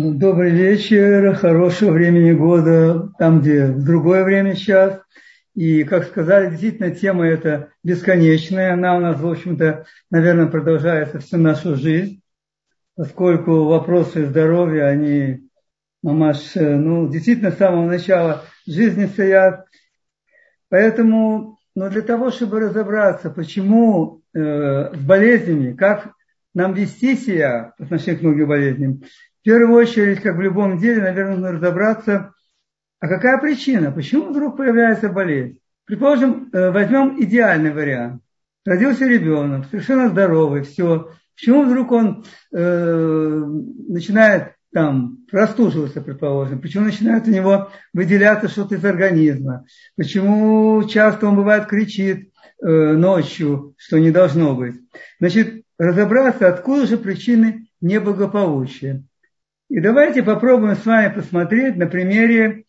Добрый вечер, хорошего времени года, там, где в другое время сейчас. И, как сказали, действительно, тема эта бесконечная. Она у нас, в общем-то, наверное, продолжается всю нашу жизнь, поскольку вопросы здоровья, они, мамаш, ну, действительно, с самого начала жизни стоят. Поэтому, ну, для того, чтобы разобраться, почему э, с болезнями, как нам вести себя по отношению к многим болезням, первую очередь, как в любом деле, наверное, нужно разобраться, а какая причина, почему вдруг появляется болезнь. Предположим, э, возьмем идеальный вариант. Родился ребенок, совершенно здоровый, все. Почему вдруг он э, начинает там простуживаться, предположим, почему начинает у него выделяться что-то из организма, почему часто он бывает кричит э, ночью, что не должно быть. Значит, разобраться, откуда же причины неблагополучия. И давайте попробуем с вами посмотреть на примере,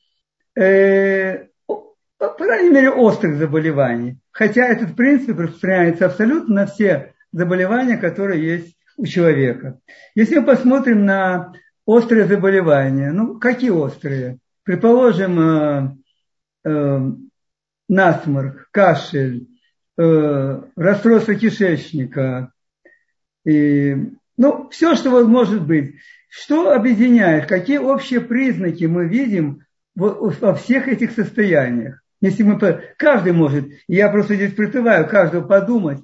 э, по крайней мере, острых заболеваний. Хотя этот принцип распространяется абсолютно на все заболевания, которые есть у человека. Если мы посмотрим на острые заболевания, ну, какие острые? Предположим, э, э, насморк, кашель, э, расстройство кишечника, и, ну, все, что может быть. Что объединяет? Какие общие признаки мы видим во всех этих состояниях? Если мы, каждый может, я просто здесь призываю каждого подумать,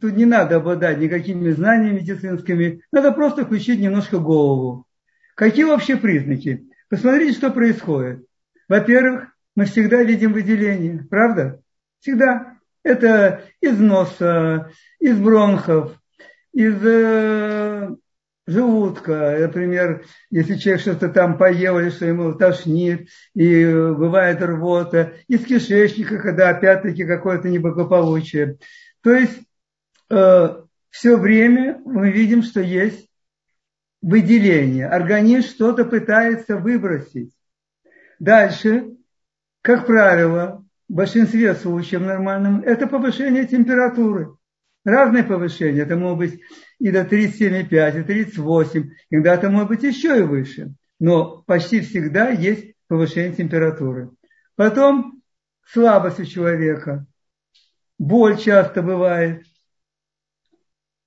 тут не надо обладать никакими знаниями медицинскими, надо просто включить немножко голову. Какие общие признаки? Посмотрите, что происходит. Во-первых, мы всегда видим выделение, правда? Всегда. Это из носа, из бронхов, из э, желудка. Например, если человек что-то там поел или что ему тошнит, и бывает рвота, из кишечника, когда опять-таки какое-то неблагополучие. То есть э, все время мы видим, что есть выделение. Организм что-то пытается выбросить. Дальше, как правило, в большинстве случаев нормальным, это повышение температуры. Разные повышения. Это могут быть и до 37,5, и 38. Иногда это может быть еще и выше. Но почти всегда есть повышение температуры. Потом слабость у человека. Боль часто бывает.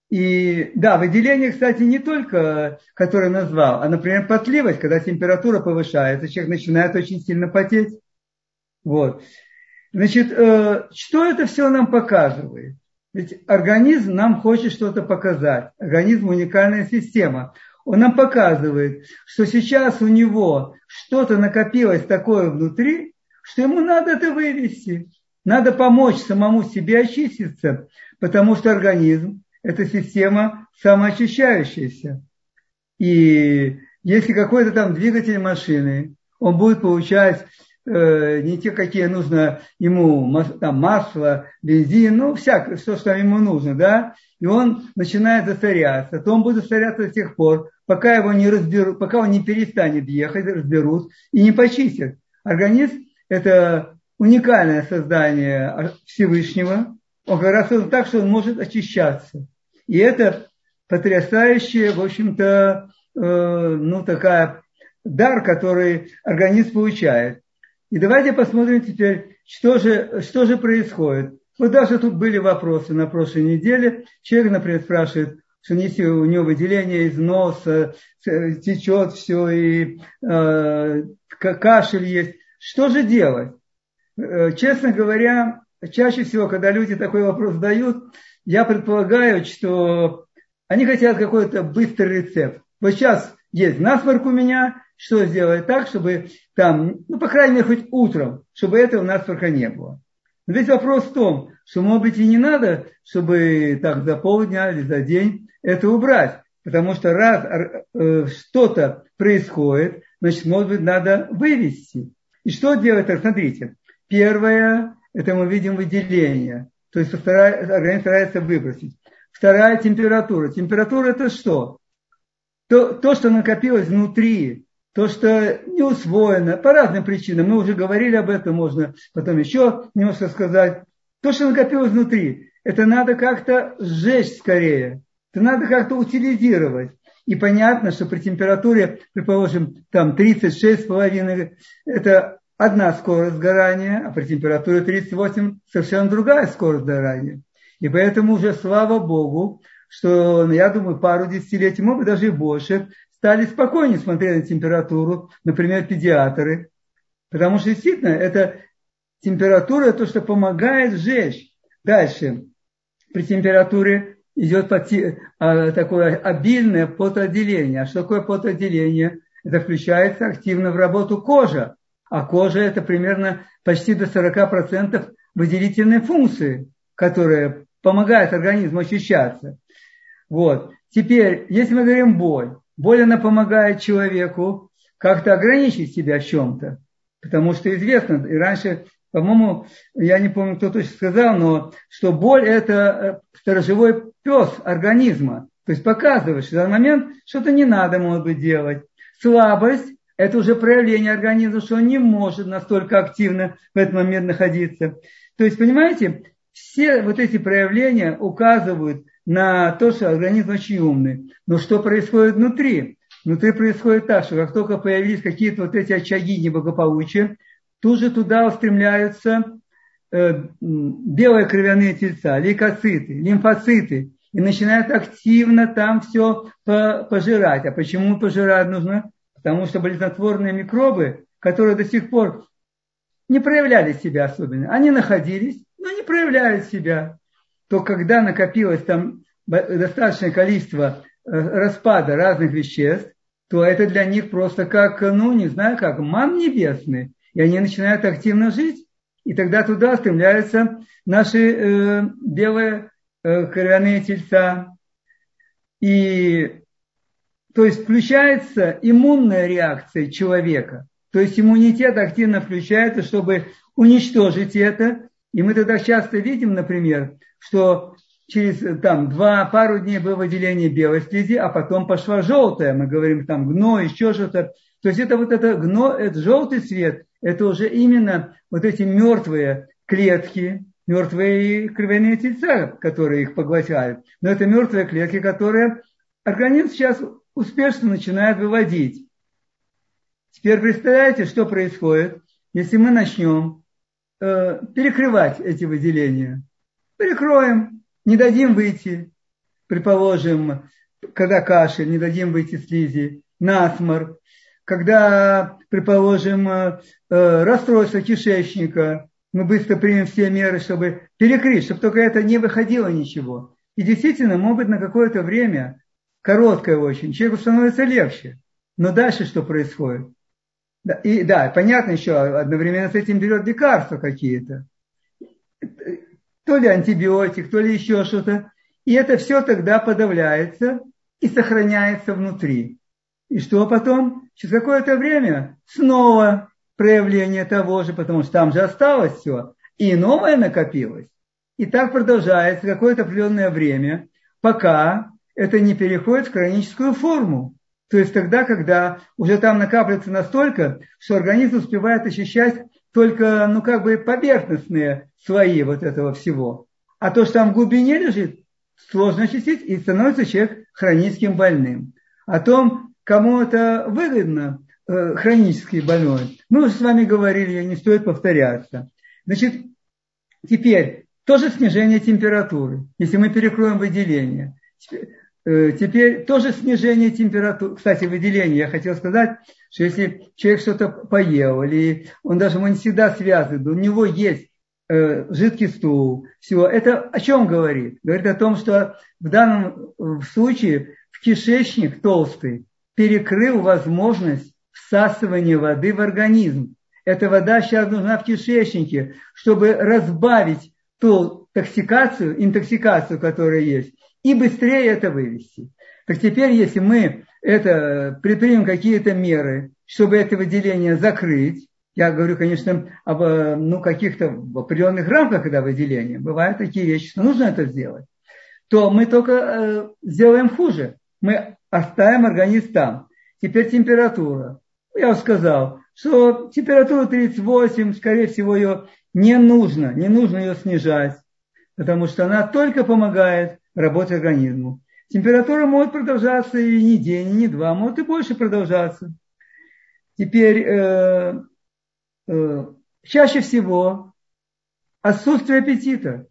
И да, выделение, кстати, не только, которое назвал, а, например, потливость, когда температура повышается, человек начинает очень сильно потеть. Вот. Значит, э, что это все нам показывает? Ведь организм нам хочет что-то показать. Организм уникальная система. Он нам показывает, что сейчас у него что-то накопилось такое внутри, что ему надо это вывести. Надо помочь самому себе очиститься, потому что организм – это система самоочищающаяся. И если какой-то там двигатель машины, он будет получать не те, какие нужно ему, там, масло, бензин, ну, всякое, все, что ему нужно, да, и он начинает засоряться, то он будет засоряться до тех пор, пока его не разберут, пока он не перестанет ехать, разберут и не почистят. Организм – это уникальное создание Всевышнего, он как раз так, что он может очищаться. И это потрясающая, в общем-то, э, ну, такая дар, который организм получает. И давайте посмотрим теперь, что же, что же происходит. Вот даже тут были вопросы на прошлой неделе. Человек, например, спрашивает, что у него выделение из носа, течет все, и э, кашель есть. Что же делать? Э, честно говоря, чаще всего, когда люди такой вопрос задают, я предполагаю, что они хотят какой-то быстрый рецепт. Вот сейчас есть насморк у меня, что сделать так, чтобы там, ну, по крайней мере, хоть утром, чтобы этого насморка не было. Но весь вопрос в том, что, может быть, и не надо, чтобы так за полдня или за день это убрать. Потому что раз э, что-то происходит, значит, может быть, надо вывести. И что делать? Так, смотрите. Первое, это мы видим выделение. То есть организм старается выбросить. Вторая температура. Температура это что? То, то, что накопилось внутри то, что не усвоено по разным причинам, мы уже говорили об этом, можно потом еще немножко сказать. То, что накопилось внутри, это надо как-то сжечь скорее, это надо как-то утилизировать. И понятно, что при температуре, предположим, там 36,5, это одна скорость сгорания, а при температуре 38 совершенно другая скорость сгорания. И поэтому уже слава Богу, что, ну, я думаю, пару десятилетий, может быть, даже и больше, стали спокойнее смотреть на температуру, например, педиатры. Потому что действительно это температура, то, что помогает сжечь. Дальше. При температуре идет а, такое обильное потоотделение. А что такое потоотделение? Это включается активно в работу кожа. А кожа это примерно почти до 40% выделительной функции, которая помогает организму очищаться. Вот. Теперь, если мы говорим боль, боль она помогает человеку как-то ограничить себя в чем-то. Потому что известно, и раньше, по-моему, я не помню, кто точно сказал, но что боль – это э, сторожевой пес организма. То есть показывает, что в данный момент что-то не надо, может быть, делать. Слабость – это уже проявление организма, что он не может настолько активно в этот момент находиться. То есть, понимаете, все вот эти проявления указывают на то, что организм очень умный. Но что происходит внутри? Внутри происходит так, что как только появились какие-то вот эти очаги неблагополучия, тут же туда устремляются э, белые кровяные тельца, лейкоциты, лимфоциты, и начинают активно там все пожирать. А почему пожирать нужно? Потому что болезнетворные микробы, которые до сих пор не проявляли себя особенно, они находились, но не проявляют себя. То когда накопилось там достаточное количество э, распада разных веществ, то это для них просто как, ну, не знаю, как ман небесный. И они начинают активно жить. И тогда туда стремляются наши э, белые э, кровяные тельца. И то есть включается иммунная реакция человека. То есть иммунитет активно включается, чтобы уничтожить это. И мы тогда часто видим, например, что через там, два, пару дней было выделение белой слизи, а потом пошла желтая, мы говорим там гной, еще что-то. То есть это вот это гно, это желтый цвет, это уже именно вот эти мертвые клетки, мертвые кровяные тельца, которые их поглощают. Но это мертвые клетки, которые организм сейчас успешно начинает выводить. Теперь представляете, что происходит, если мы начнем э, перекрывать эти выделения. Перекроем, не дадим выйти, предположим, когда кашель, не дадим выйти слизи, насморк, когда, предположим, э, расстройство кишечника, мы быстро примем все меры, чтобы перекрыть, чтобы только это не выходило ничего. И действительно, может быть, на какое-то время, короткое очень, человеку становится легче. Но дальше что происходит? И да, понятно еще, одновременно с этим берет лекарства какие-то то ли антибиотик, то ли еще что-то. И это все тогда подавляется и сохраняется внутри. И что потом? Через какое-то время снова проявление того же, потому что там же осталось все. И новое накопилось. И так продолжается какое-то определенное время, пока это не переходит в хроническую форму. То есть тогда, когда уже там накапливается настолько, что организм успевает ощущать только, ну, как бы поверхностные слои вот этого всего. А то, что там в глубине лежит, сложно очистить, и становится человек хроническим больным. О том, кому это выгодно, э, хронический больной, мы уже с вами говорили, не стоит повторяться. Значит, теперь тоже снижение температуры, если мы перекроем выделение. Э, теперь тоже снижение температуры. Кстати, выделение, я хотел сказать, что если человек что-то поел, или он даже ему не всегда связан, у него есть э, жидкий стул, все, это о чем говорит? Говорит о том, что в данном случае в кишечник толстый перекрыл возможность всасывания воды в организм. Эта вода сейчас нужна в кишечнике, чтобы разбавить ту токсикацию, интоксикацию, которая есть, и быстрее это вывести. Так теперь, если мы это, предпримем какие-то меры, чтобы это выделение закрыть, я говорю, конечно, об ну, каких-то определенных рамках, когда выделение, бывают такие вещи, что нужно это сделать, то мы только э, сделаем хуже. Мы оставим организм там. Теперь температура. Я уже сказал, что температура 38, скорее всего, ее не нужно, не нужно ее снижать, потому что она только помогает работе организму. Температура может продолжаться и не день, и не два, может и больше продолжаться. Теперь э, э, чаще всего отсутствие аппетита.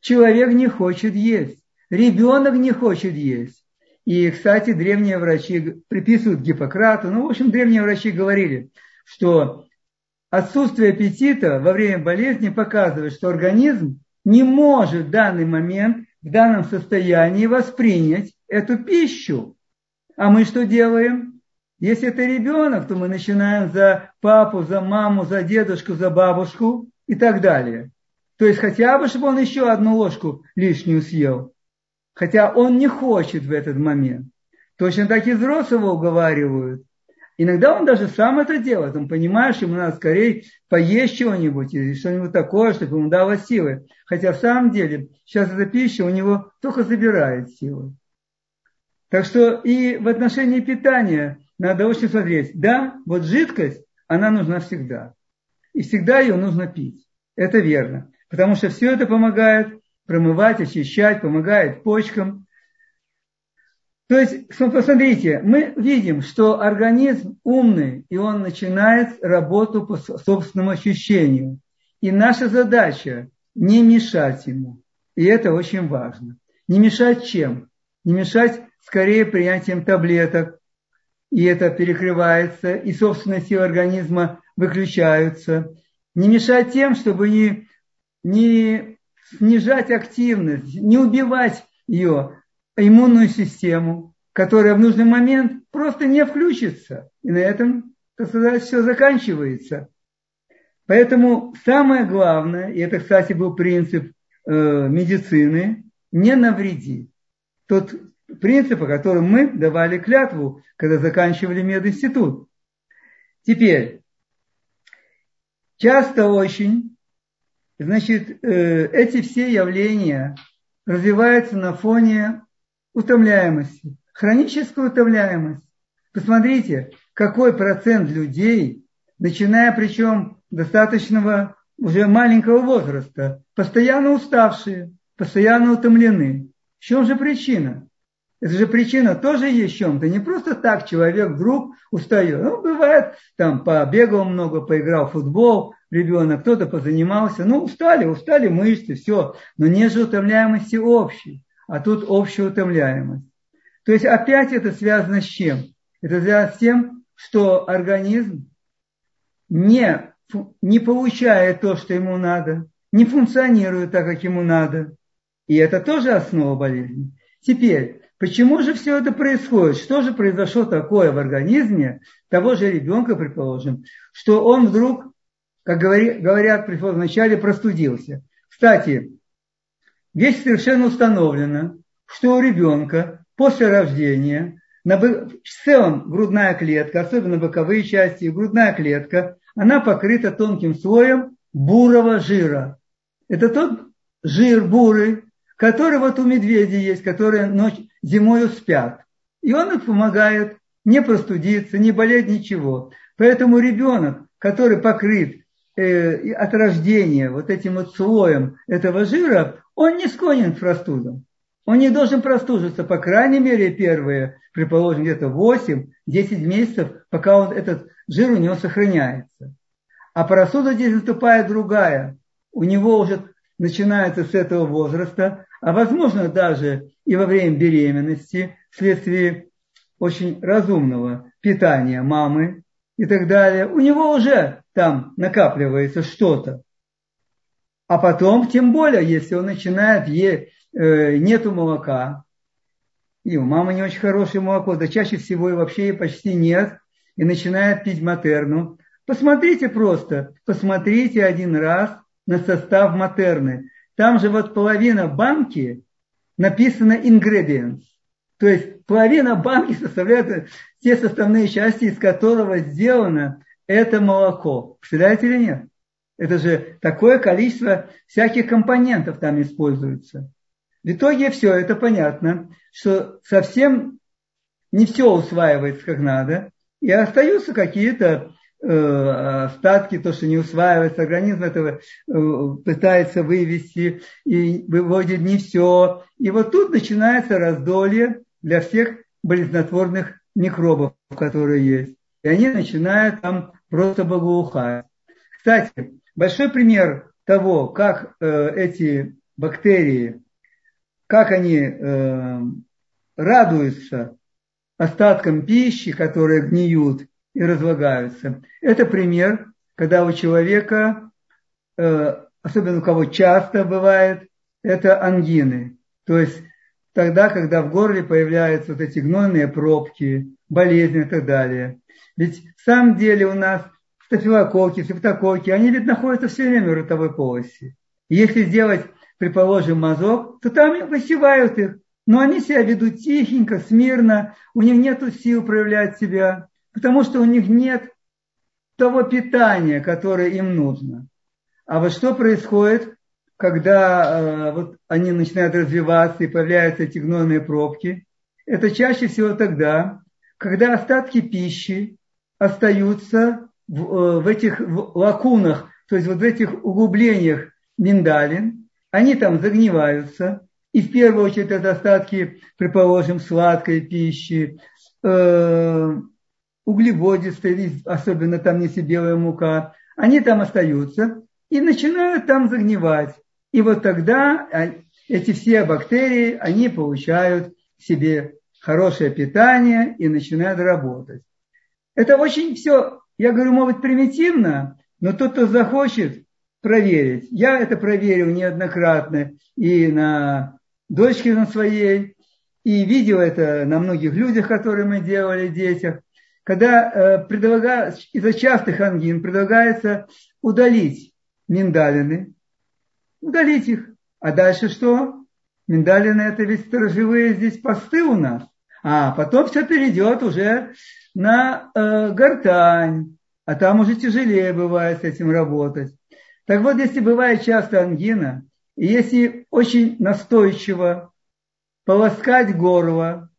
Человек не хочет есть, ребенок не хочет есть. И, кстати, древние врачи приписывают Гиппократу, ну, в общем, древние врачи говорили, что отсутствие аппетита во время болезни показывает, что организм не может в данный момент, в данном состоянии воспринять эту пищу. А мы что делаем? Если это ребенок, то мы начинаем за папу, за маму, за дедушку, за бабушку и так далее. То есть хотя бы, чтобы он еще одну ложку лишнюю съел. Хотя он не хочет в этот момент. Точно так и взрослого уговаривают. Иногда он даже сам это делает. Он понимает, что ему надо скорее поесть чего-нибудь или что-нибудь такое, чтобы ему дало силы. Хотя в самом деле сейчас эта пища у него только забирает силы. Так что и в отношении питания надо очень смотреть. Да, вот жидкость, она нужна всегда. И всегда ее нужно пить. Это верно. Потому что все это помогает промывать, очищать, помогает почкам. То есть, посмотрите, мы видим, что организм умный, и он начинает работу по собственному ощущению. И наша задача не мешать ему. И это очень важно. Не мешать чем? Не мешать скорее принятием таблеток. И это перекрывается, и собственные силы организма выключаются. Не мешать тем, чтобы не, не снижать активность, не убивать ее, иммунную систему, которая в нужный момент просто не включится. И на этом, так сказать, все заканчивается. Поэтому самое главное, и это, кстати, был принцип э, медицины, не навреди. Тот принцип, о котором мы давали клятву, когда заканчивали мединститут. Теперь, часто очень Значит, э, эти все явления развиваются на фоне утомляемости, хронической утомляемости. Посмотрите, какой процент людей, начиная причем достаточного уже маленького возраста, постоянно уставшие, постоянно утомлены. В чем же причина? Это же причина тоже есть в чем-то. Не просто так человек вдруг устает. Ну, бывает, там побегал много, поиграл в футбол, ребенок, кто-то позанимался. Ну, устали, устали мышцы, все. Но нет же утомляемости общей. А тут общая утомляемость. То есть опять это связано с чем? Это связано с тем, что организм не, не получает то, что ему надо, не функционирует так, как ему надо. И это тоже основа болезни. Теперь, почему же все это происходит? Что же произошло такое в организме того же ребенка, предположим, что он вдруг как говорят в начале, простудился. Кстати, здесь совершенно установлено, что у ребенка после рождения на, в целом грудная клетка, особенно боковые части, грудная клетка, она покрыта тонким слоем бурого жира. Это тот жир бурый, который вот у медведей есть, которые ночь, зимою спят. И он их помогает не простудиться, не болеть, ничего. Поэтому ребенок, который покрыт э, от рождения вот этим вот слоем этого жира, он не склонен к простудам. Он не должен простужиться, по крайней мере, первые, предположим, где-то 8-10 месяцев, пока он, этот жир у него сохраняется. А простуда здесь наступает другая. У него уже начинается с этого возраста, а возможно даже и во время беременности, вследствие очень разумного питания мамы и так далее. У него уже там накапливается что-то. А потом, тем более, если он начинает есть, э, нету молока, и у мамы не очень хорошее молоко, да чаще всего и вообще и почти нет, и начинает пить матерну. Посмотрите просто, посмотрите один раз на состав матерны. Там же вот половина банки написано ingredients. То есть половина банки составляет те составные части, из которого сделано это молоко. Представляете или нет? Это же такое количество всяких компонентов там используется. В итоге все это понятно, что совсем не все усваивается как надо, и остаются какие-то э, остатки, то, что не усваивается, организм этого э, пытается вывести и выводит не все. И вот тут начинается раздолье для всех болезнетворных микробов, которые есть. И они начинают там просто благоухать. Кстати, большой пример того, как э, эти бактерии, как они э, радуются остаткам пищи, которые гниют и разлагаются. Это пример, когда у человека, э, особенно у кого часто бывает, это ангины. То есть тогда, когда в горле появляются вот эти гнойные пробки, болезни и так далее. Ведь в самом деле у нас стафилококки, септококки, они ведь находятся все время в ротовой полости. И если сделать, предположим, мазок, то там высевают их. Но они себя ведут тихенько, смирно, у них нет сил проявлять себя, потому что у них нет того питания, которое им нужно. А вот что происходит, когда э, вот они начинают развиваться и появляются эти гнойные пробки? Это чаще всего тогда, когда остатки пищи остаются в, э, в этих лакунах, то есть вот в этих углублениях миндалин, они там загниваются, и в первую очередь это остатки, предположим, сладкой пищи, э, углеводистой, особенно там неси белая мука, они там остаются и начинают там загнивать. И вот тогда эти все бактерии, они получают себе хорошее питание и начинают работать. Это очень все я говорю, может примитивно, но тот, кто захочет проверить, я это проверил неоднократно и на дочке на своей, и видел это на многих людях, которые мы делали, детях, когда э, из-за частых ангин предлагается удалить миндалины, удалить их. А дальше что? Миндалины это ведь сторожевые здесь посты у нас. А потом все перейдет уже на э, гортань, а там уже тяжелее бывает с этим работать. Так вот, если бывает часто ангина, и если очень настойчиво полоскать горло,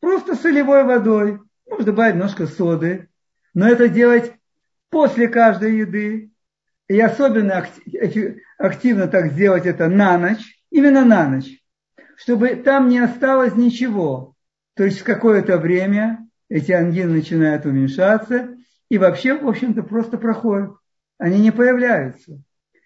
просто солевой водой, можно добавить немножко соды, но это делать после каждой еды, и особенно активно так сделать это на ночь, именно на ночь, чтобы там не осталось ничего. То есть какое-то время эти ангины начинают уменьшаться и вообще, в общем-то, просто проходят. Они не появляются.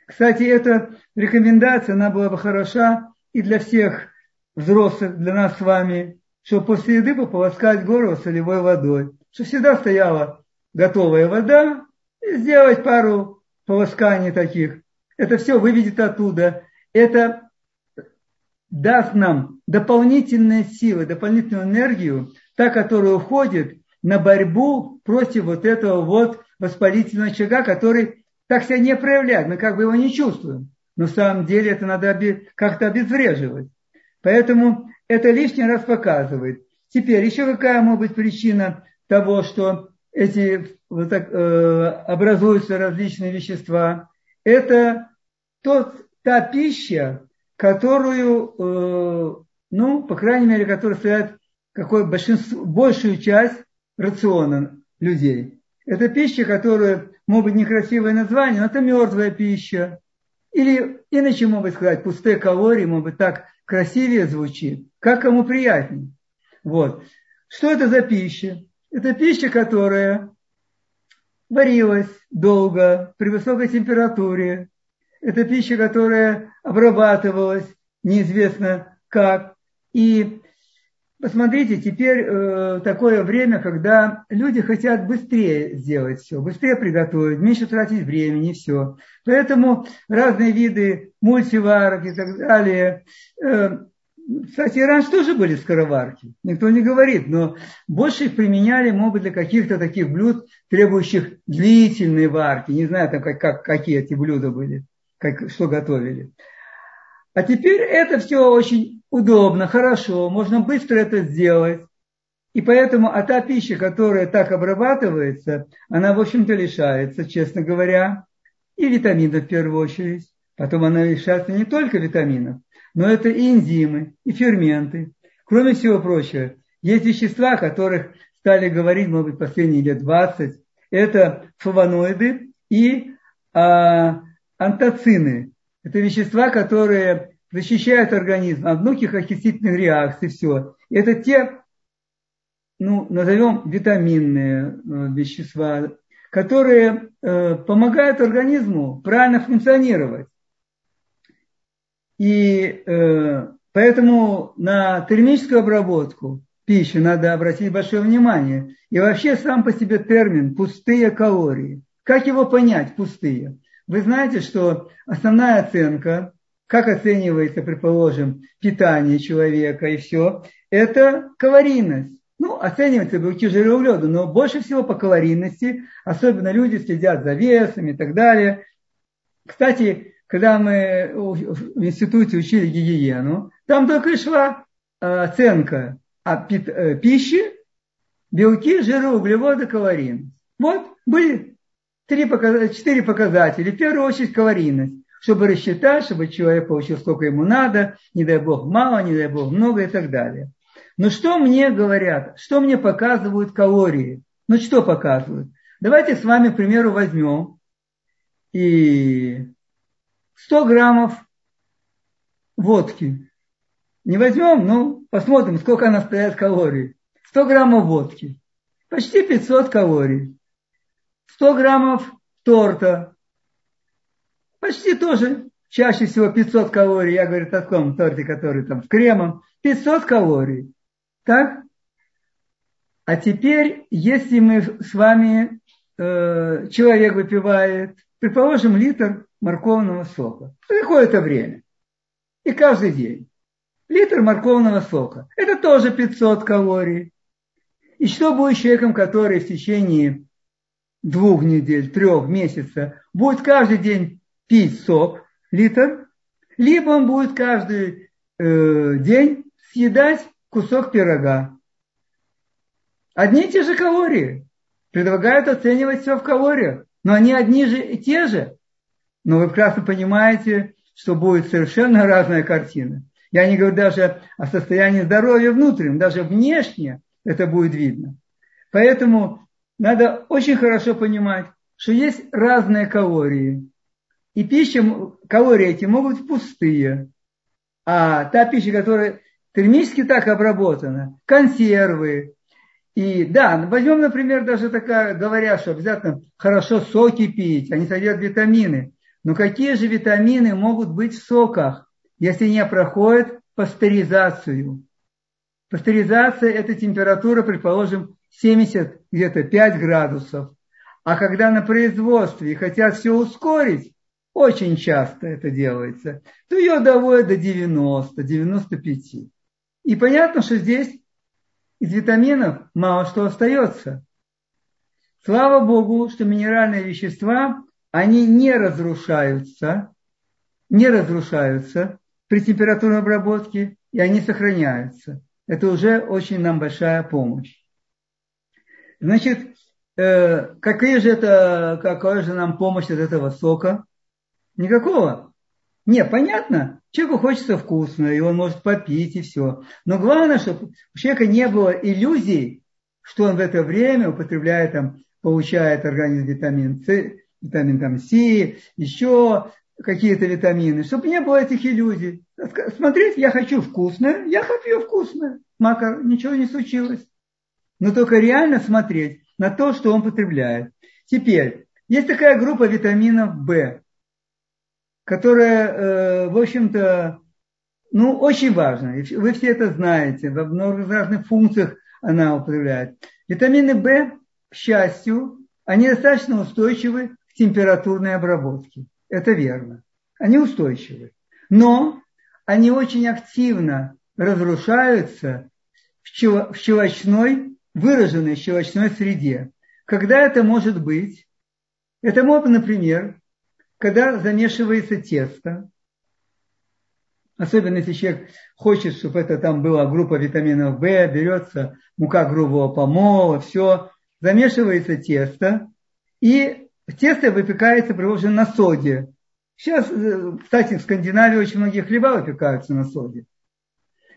Кстати, эта рекомендация, она была бы хороша и для всех взрослых, для нас с вами, что после еды пополоскать горло солевой водой. Что всегда стояла готовая вода, и сделать пару полосканий таких. Это все выведет оттуда. Это даст нам дополнительные силы, дополнительную энергию та, которая уходит на борьбу против вот этого вот воспалительного очага, который так себя не проявляет, мы как бы его не чувствуем. Но в самом деле это надо как-то обезвреживать. Поэтому это лишний раз показывает. Теперь еще какая может быть причина того, что эти вот так, э, образуются различные вещества? Это тот, та пища, которую, э, ну, по крайней мере, которая стоит какой большинство, большую часть рациона людей. Это пища, которая, может быть, некрасивое название, но это мертвая пища. Или иначе, быть, сказать, пустые калории, может быть, так красивее звучит, как кому приятнее. Вот. Что это за пища? Это пища, которая варилась долго, при высокой температуре. Это пища, которая обрабатывалась неизвестно как. И Посмотрите, теперь э, такое время, когда люди хотят быстрее сделать все, быстрее приготовить, меньше тратить времени, все. Поэтому разные виды мультиварок и так далее. Э, кстати, раньше тоже были скороварки, никто не говорит, но больше их применяли, быть, для каких-то таких блюд, требующих длительной варки. Не знаю, там, как, как, какие эти блюда были, как, что готовили. А теперь это все очень удобно, хорошо, можно быстро это сделать. И поэтому, а та пища, которая так обрабатывается, она, в общем-то, лишается, честно говоря, и витаминов в первую очередь. Потом она лишается не только витаминов, но это и энзимы, и ферменты. Кроме всего прочего, есть вещества, о которых стали говорить, может быть, последние лет 20, Это флавоноиды и а, антоцины. Это вещества, которые защищают организм от многих окислительных реакций, все. Это те, ну, назовем, витаминные э, вещества, которые э, помогают организму правильно функционировать. И э, поэтому на термическую обработку пищи надо обратить большое внимание. И вообще сам по себе термин «пустые калории». Как его понять, пустые? Вы знаете, что основная оценка, как оценивается, предположим, питание человека и все, это калорийность. Ну, оценивается белки, жиры, углероды, но больше всего по калорийности, особенно люди следят за весом и так далее. Кстати, когда мы в институте учили гигиену, там только и шла э, оценка э, пищи, белки, жиры, углеводы, калорийность. Вот были три, четыре показателя. В первую очередь калорийность, чтобы рассчитать, чтобы человек получил сколько ему надо, не дай бог мало, не дай бог много и так далее. Но что мне говорят, что мне показывают калории? Ну что показывают? Давайте с вами, к примеру, возьмем и 100 граммов водки. Не возьмем, ну, посмотрим, сколько она стоит калорий. 100 граммов водки. Почти 500 калорий. 100 граммов торта. Почти тоже, чаще всего 500 калорий. Я говорю о таком торте, который там с кремом. 500 калорий. Так? А теперь, если мы с вами, э, человек выпивает, предположим, литр морковного сока. Какое-то время. И каждый день. Литр морковного сока. Это тоже 500 калорий. И что будет человеком, который в течение двух недель, трех месяцев будет каждый день пить сок, литр, либо он будет каждый э, день съедать кусок пирога. Одни и те же калории. Предлагают оценивать все в калориях. Но они одни же и те же. Но вы прекрасно понимаете, что будет совершенно разная картина. Я не говорю даже о состоянии здоровья внутреннем, даже внешне это будет видно. Поэтому надо очень хорошо понимать, что есть разные калории. И пища, калории эти могут быть пустые. А та пища, которая термически так обработана, консервы. И да, возьмем, например, даже такая, говоря, что обязательно хорошо соки пить, они содержат витамины. Но какие же витамины могут быть в соках, если не проходят пастеризацию? Пастеризация – это температура, предположим, 70 где-то 5 градусов. А когда на производстве хотят все ускорить, очень часто это делается, то ее доводят до 90, 95. И понятно, что здесь из витаминов мало что остается. Слава Богу, что минеральные вещества, они не разрушаются, не разрушаются при температурной обработке, и они сохраняются. Это уже очень нам большая помощь. Значит, э, какая же это, какая же нам помощь от этого сока? Никакого. Не, понятно, человеку хочется вкусно, и он может попить, и все. Но главное, чтобы у человека не было иллюзий, что он в это время употребляет, там, получает организм витамин С, витамин там, С, еще какие-то витамины, чтобы не было этих иллюзий. Смотреть, я хочу вкусное, я попью вкусное. Макар, ничего не случилось. Но только реально смотреть на то, что он потребляет. Теперь, есть такая группа витаминов В которая, э, в общем-то, ну, очень важна. Вы все это знаете. Во многих разных функциях она употребляет. Витамины В, к счастью, они достаточно устойчивы температурной обработке. Это верно. Они устойчивы. Но они очень активно разрушаются в щелочной, выраженной щелочной среде. Когда это может быть? Это может, например, когда замешивается тесто, особенно если человек хочет, чтобы это там была группа витаминов В, берется мука грубого помола, все, замешивается тесто, и тесто выпекается, приложено на соде. Сейчас, э, кстати, в Скандинавии очень многие хлеба выпекаются на соде.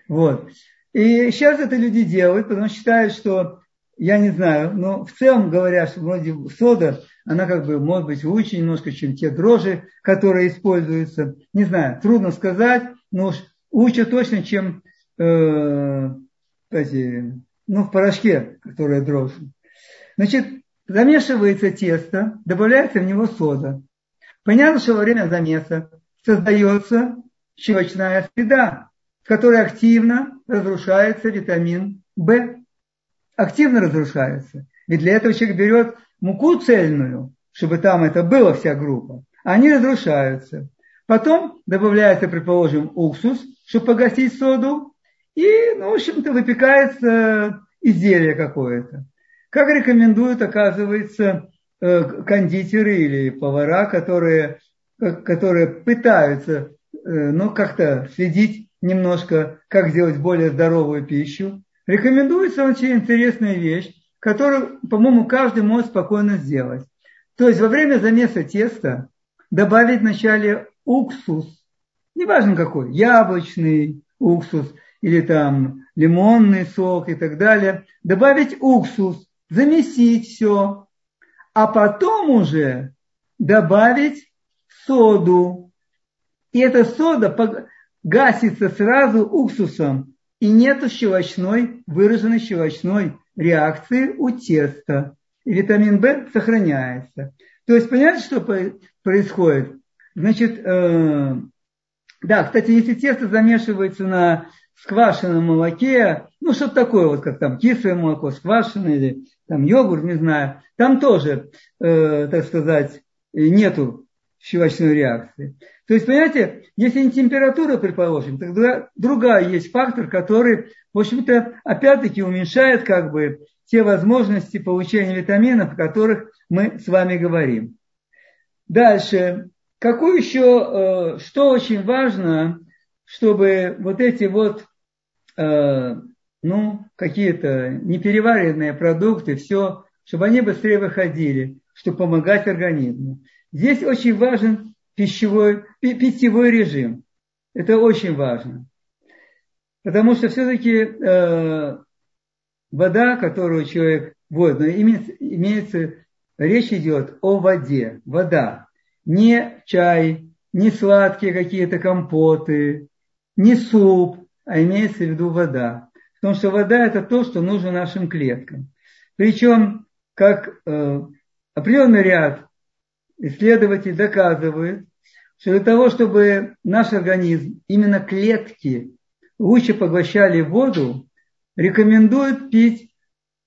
Вот. И сейчас это люди делают, потому что считают, что я не знаю, но в целом говорят, что вроде сода, она как бы может быть лучше немножко, чем те дрожжи, которые используются. Не знаю, трудно сказать, но уж лучше точно, чем э, эти, ну, в порошке, которые дрожжи. Значит, замешивается тесто, добавляется в него сода. Понятно, что во время замеса создается щелочная среда, в которой активно разрушается витамин В активно разрушаются. Ведь для этого человек берет муку цельную, чтобы там это было вся группа, они разрушаются. Потом добавляется, предположим, уксус, чтобы погасить соду, и, ну, в общем-то, выпекается изделие какое-то. Как рекомендуют, оказывается, э, кондитеры или повара, которые, которые пытаются э, ну, как-то следить немножко, как сделать более здоровую пищу. Рекомендуется очень интересная вещь, которую, по-моему, каждый может спокойно сделать. То есть во время замеса теста добавить вначале уксус, неважно какой, яблочный уксус или там лимонный сок и так далее, добавить уксус, замесить все, а потом уже добавить соду. И эта сода гасится сразу уксусом, и нет щелочной, выраженной щелочной реакции у теста. И витамин В сохраняется. То есть, понимаете, что происходит? Значит, э, да, кстати, если тесто замешивается на сквашенном молоке, ну, что-то такое, вот как там кислое молоко, сквашенное или там йогурт, не знаю, там тоже, э, так сказать, нету щелочной реакции. То есть, понимаете, если не температура, предположим, тогда другая есть фактор, который, в общем-то, опять-таки уменьшает как бы те возможности получения витаминов, о которых мы с вами говорим. Дальше. Какое еще, э, что очень важно, чтобы вот эти вот, э, ну, какие-то непереваренные продукты, все, чтобы они быстрее выходили, чтобы помогать организму. Здесь очень важен пищевой, питьевой режим. Это очень важно. Потому что все-таки э, вода, которую человек водная, имеется, имеется, речь идет о воде. Вода. Не чай, не сладкие какие-то компоты, не суп, а имеется в виду вода. Потому что вода это то, что нужно нашим клеткам. Причем, как э, определенный ряд исследователей доказывает, что для того, чтобы наш организм, именно клетки, лучше поглощали воду, рекомендуют пить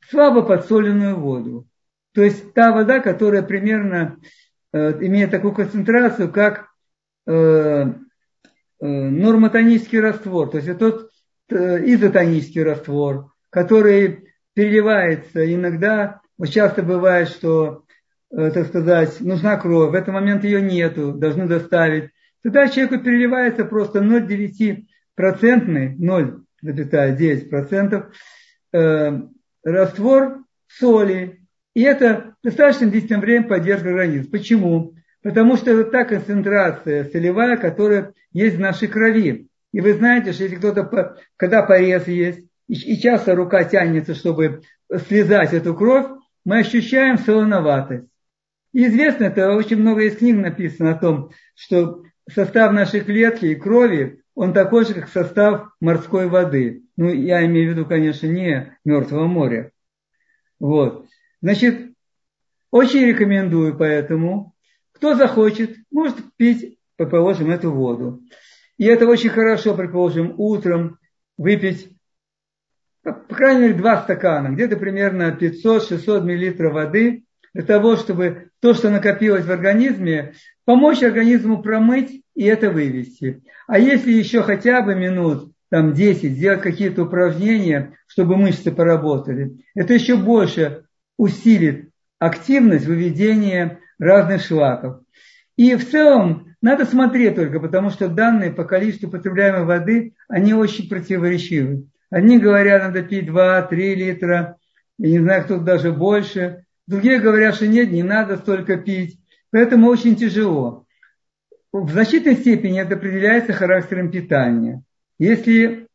слабо подсоленную воду. То есть та вода, которая примерно э, имеет такую концентрацию, как э, э, нормотонический раствор. То есть это тот изотонический раствор, который переливается иногда. Вот часто бывает, что Э, так сказать, нужна кровь, в этот момент ее нету, должны доставить, тогда человеку переливается просто 0,9 процентный, 0,9 процентов э, раствор соли. И это достаточно длительное время поддерживает организм. Почему? Потому что это та концентрация солевая, которая есть в нашей крови. И вы знаете, что если кто-то, когда порез есть, и часто рука тянется, чтобы слезать эту кровь, мы ощущаем солоноватость. И известно, это очень много из книг написано о том, что состав нашей клетки и крови, он такой же, как состав морской воды. Ну, я имею в виду, конечно, не Мертвого моря. Вот. Значит, очень рекомендую поэтому, кто захочет, может пить, предположим, эту воду. И это очень хорошо, предположим, утром выпить, по крайней мере, два стакана, где-то примерно 500-600 миллилитров воды, для того, чтобы то, что накопилось в организме, помочь организму промыть и это вывести. А если еще хотя бы минут, там 10, сделать какие-то упражнения, чтобы мышцы поработали, это еще больше усилит активность выведения разных шлаков. И в целом надо смотреть только, потому что данные по количеству потребляемой воды, они очень противоречивы. Одни говорят, надо пить 2-3 литра, я не знаю, кто даже больше. Другие говорят, что нет, не надо столько пить. Поэтому очень тяжело. В значительной степени это определяется характером питания. Если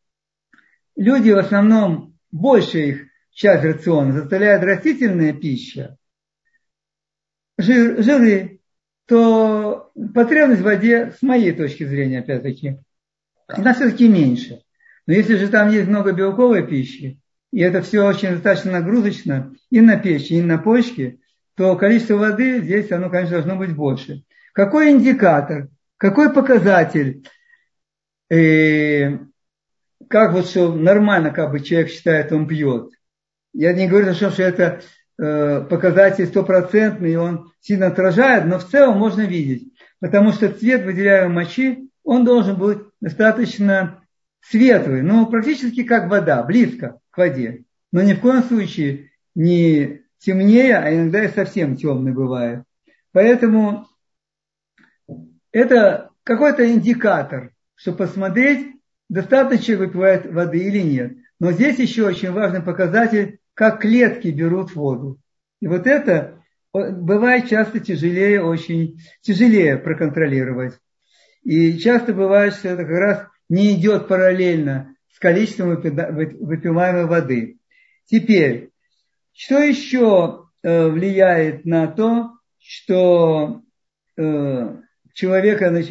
люди в основном, больше их, часть рациона составляет растительная пища, жир, жиры, то потребность в воде, с моей точки зрения, опять-таки, она все-таки меньше. Но если же там есть много белковой пищи, и это все очень достаточно нагрузочно и на печень, и на почки, то количество воды здесь, оно, конечно, должно быть больше. Какой индикатор, какой показатель, э, как вот что нормально, как бы человек считает, он пьет. Я не говорю о том, что это показатель стопроцентный, он сильно отражает, но в целом можно видеть. Потому что цвет выделяемой мочи, он должен быть достаточно светлый, ну, практически как вода, близко к воде. Но ни в коем случае не темнее, а иногда и совсем темный бывает. Поэтому это какой-то индикатор, чтобы посмотреть, достаточно выпивает воды или нет. Но здесь еще очень важный показатель, как клетки берут воду. И вот это бывает часто тяжелее, очень тяжелее проконтролировать. И часто бывает, что это как раз не идет параллельно с количеством выпиваемой воды. Теперь, что еще э, влияет на то, что э, человека э,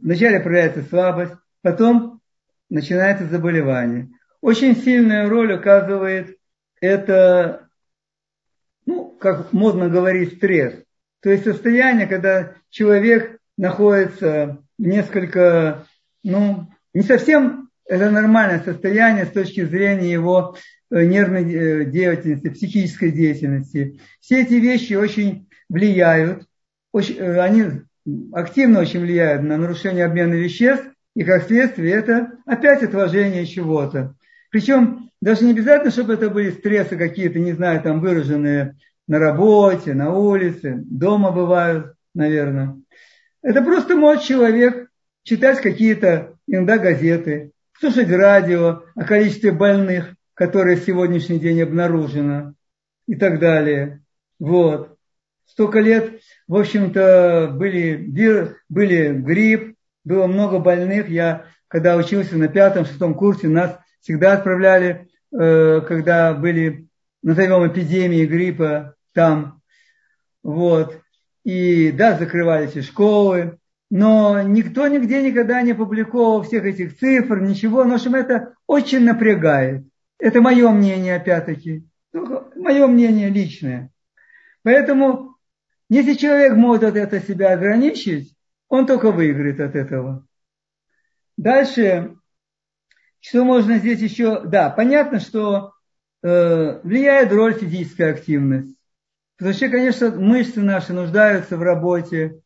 вначале проявляется слабость, потом начинается заболевание. Очень сильную роль оказывает это, ну, как модно говорить, стресс. То есть состояние, когда человек находится в несколько, ну, не совсем это нормальное состояние с точки зрения его э, нервной э, деятельности, психической деятельности. Все эти вещи очень влияют, очень, э, они активно очень влияют на нарушение обмена веществ, и как следствие это опять отложение чего-то. Причем даже не обязательно, чтобы это были стрессы какие-то, не знаю, там выраженные на работе, на улице, дома бывают, наверное. Это просто может человек читать какие-то иногда газеты, слушать радио о количестве больных, которые в сегодняшний день обнаружено и так далее. Вот. Столько лет, в общем-то, были, были грипп, было много больных. Я, когда учился на пятом-шестом курсе, нас всегда отправляли, когда были, назовем, эпидемии гриппа там. Вот. И да, закрывались и школы, но никто нигде никогда не публиковал всех этих цифр, ничего. Но, в общем, это очень напрягает. Это мое мнение, опять-таки. Мое мнение личное. Поэтому, если человек может от этого себя ограничить, он только выиграет от этого. Дальше, что можно здесь еще? Да, понятно, что э, влияет роль физическая активность. Потому что, конечно, мышцы наши нуждаются в работе,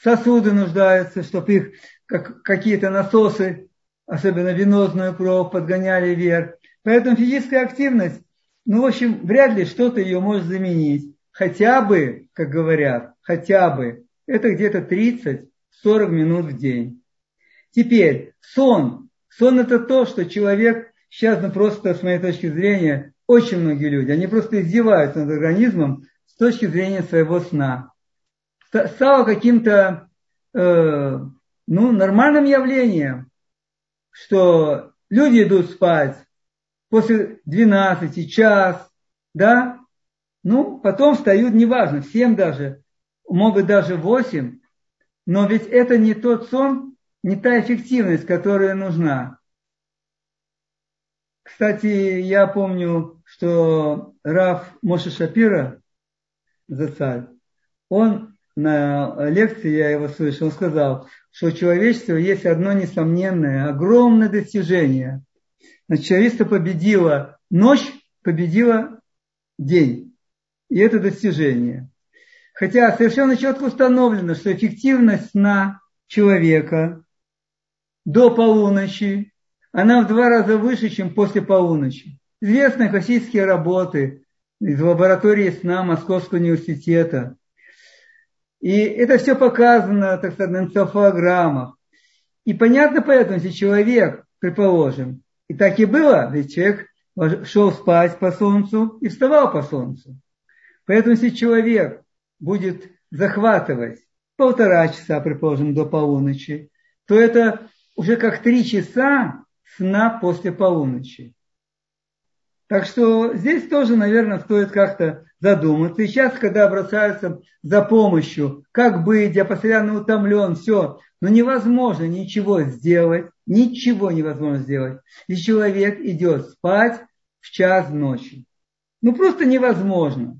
сосуды нуждаются, чтобы их как, какие-то насосы, особенно венозную кровь, подгоняли вверх. Поэтому физическая активность, ну, в общем, вряд ли что-то ее может заменить. Хотя бы, как говорят, хотя бы, это где-то 30-40 минут в день. Теперь, сон. Сон это то, что человек, сейчас ну, просто, с моей точки зрения, очень многие люди, они просто издеваются над организмом с точки зрения своего сна. Стало каким-то э, ну, нормальным явлением, что люди идут спать после 12, час, да, ну, потом встают, неважно, в 7 даже, могут даже 8, но ведь это не тот сон, не та эффективность, которая нужна. Кстати, я помню, что Раф Моша Шапира, Зацаль, он на лекции, я его слышал, он сказал, что у человечества есть одно несомненное, огромное достижение. Значит, человечество победило ночь, победило день. И это достижение. Хотя совершенно четко установлено, что эффективность сна человека до полуночи, она в два раза выше, чем после полуночи. Известные классические работы из лаборатории сна Московского университета – и это все показано, так сказать, на энцефалограммах. И понятно поэтому, если человек, предположим, и так и было, ведь человек шел спать по солнцу и вставал по солнцу. Поэтому, если человек будет захватывать полтора часа, предположим, до полуночи, то это уже как три часа сна после полуночи. Так что здесь тоже, наверное, стоит как-то задуматься. И сейчас, когда обращаются за помощью, как быть, я постоянно утомлен, все, но невозможно ничего сделать, ничего невозможно сделать. И человек идет спать в час ночи. Ну просто невозможно.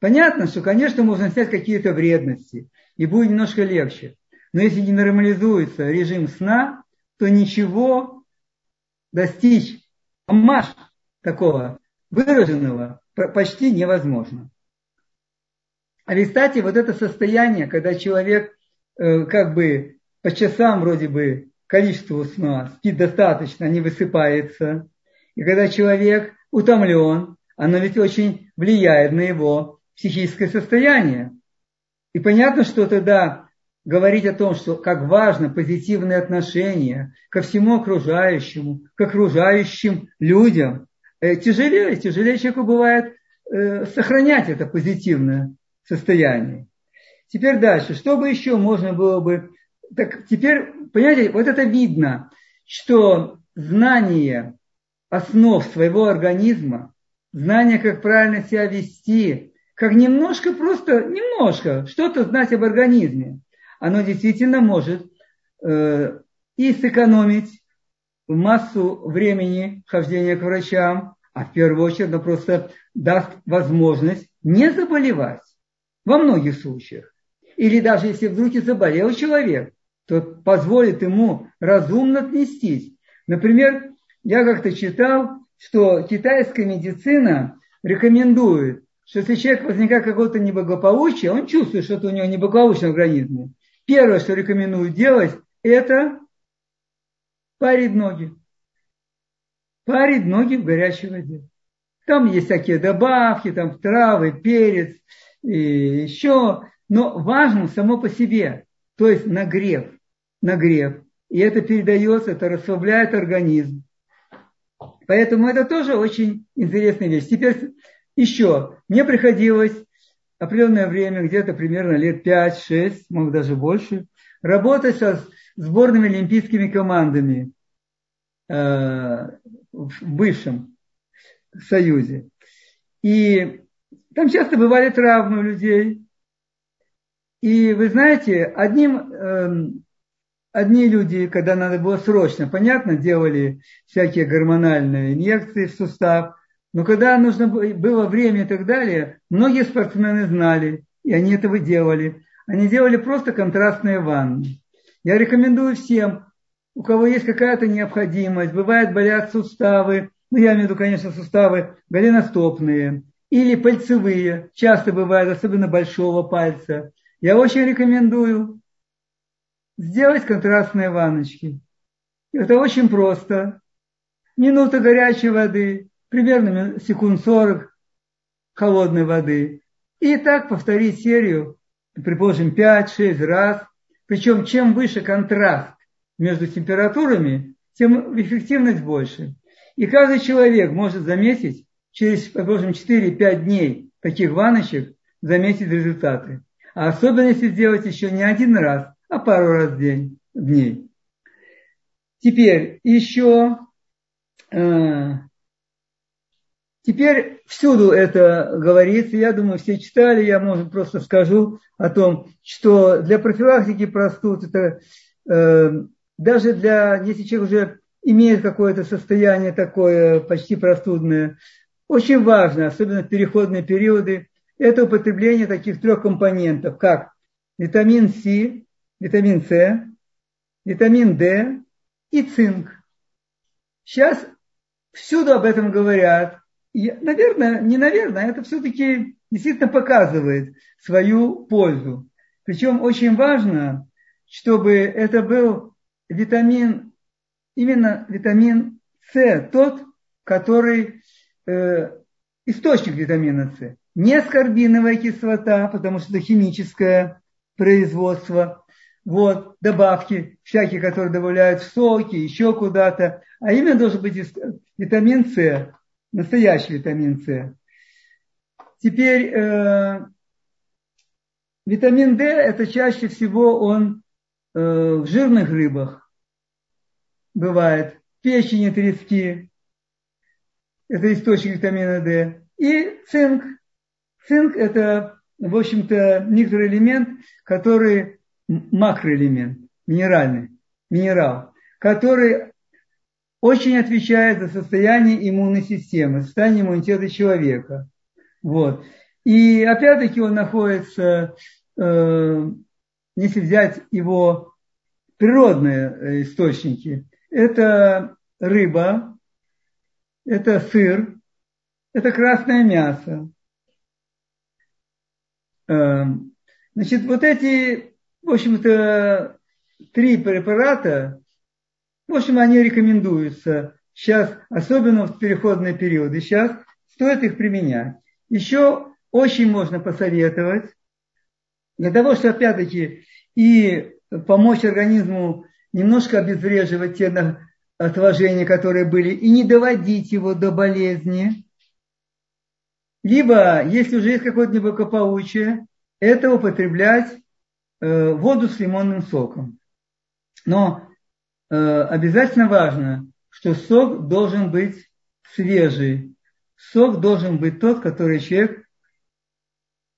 Понятно, что, конечно, можно снять какие-то вредности, и будет немножко легче. Но если не нормализуется режим сна, то ничего достичь амаш такого выраженного почти невозможно. А кстати, вот это состояние, когда человек э, как бы по часам вроде бы количество сна спит достаточно, не высыпается, и когда человек утомлен, оно ведь очень влияет на его психическое состояние. И понятно, что тогда говорить о том, что как важно позитивное отношение ко всему окружающему, к окружающим людям, э, тяжелее, тяжелее человеку бывает э, сохранять это позитивное состояние. Теперь дальше, что бы еще можно было бы... Так теперь, понимаете, вот это видно, что знание основ своего организма, знание, как правильно себя вести, как немножко просто, немножко что-то знать об организме, оно действительно может э, и сэкономить массу времени хождения к врачам, а в первую очередь оно просто даст возможность не заболевать во многих случаях. Или даже если вдруг и заболел человек, то позволит ему разумно отнестись. Например, я как-то читал, что китайская медицина рекомендует, что если человек возникает какое-то неблагополучие, он чувствует, что-то у него неблагополучие в организме. Первое, что рекомендуют делать, это парить ноги. Парить ноги в горячей воде. Там есть всякие добавки, там травы, перец и еще. Но важно само по себе, то есть нагрев. Нагрев. И это передается, это расслабляет организм. Поэтому это тоже очень интересная вещь. Теперь еще. Мне приходилось определенное время, где-то примерно лет 5-6, может даже больше, работать со сборными олимпийскими командами э, в бывшем Союзе. И там часто бывали травмы людей. И вы знаете, одним, э, одни люди, когда надо было срочно, понятно, делали всякие гормональные инъекции в сустав, но когда нужно было время и так далее, многие спортсмены знали, и они этого делали. Они делали просто контрастные ванны. Я рекомендую всем, у кого есть какая-то необходимость, бывает болят суставы, ну я имею в виду, конечно, суставы голеностопные или пальцевые, часто бывает, особенно большого пальца. Я очень рекомендую сделать контрастные ванночки. Это очень просто. Минута горячей воды, примерно секунд 40 холодной воды. И так повторить серию, предположим, 5-6 раз. Причем чем выше контраст между температурами, тем эффективность больше. И каждый человек может заметить через, предположим, 4-5 дней таких ванночек, заметить результаты. А особенно если сделать еще не один раз, а пару раз в день, в дней. Теперь еще э, Теперь всюду это говорится, я думаю, все читали, я, может, просто скажу о том, что для профилактики простуд, это э, даже для, если человек уже имеет какое-то состояние такое почти простудное, очень важно, особенно в переходные периоды, это употребление таких трех компонентов, как витамин С, витамин С, витамин D и цинк. Сейчас всюду об этом говорят, и, наверное, не наверное, это все-таки действительно показывает свою пользу. Причем очень важно, чтобы это был витамин, именно витамин С, тот, который э, источник витамина С. Не аскорбиновая кислота, потому что это химическое производство, вот, добавки всякие, которые добавляют в соки, еще куда-то, а именно должен быть витамин С настоящий витамин С. Теперь э, витамин D это чаще всего он э, в жирных рыбах бывает, печени трески. это источник витамина D, и цинк. Цинк – это, в общем-то, микроэлемент, который макроэлемент, минеральный, минерал, который очень отвечает за состояние иммунной системы, состояние иммунитета человека. Вот. И опять-таки он находится, э, если взять его природные э, источники, это рыба, это сыр, это красное мясо. Э, значит, вот эти, в общем-то, три препарата, в общем, они рекомендуются сейчас, особенно в переходные периоды. Сейчас стоит их применять. Еще очень можно посоветовать, для того, чтобы, опять-таки, и помочь организму немножко обезвреживать те отложения, которые были, и не доводить его до болезни. Либо, если уже есть какое-то неблагополучие, это употреблять э, воду с лимонным соком. Но обязательно важно, что сок должен быть свежий. Сок должен быть тот, который человек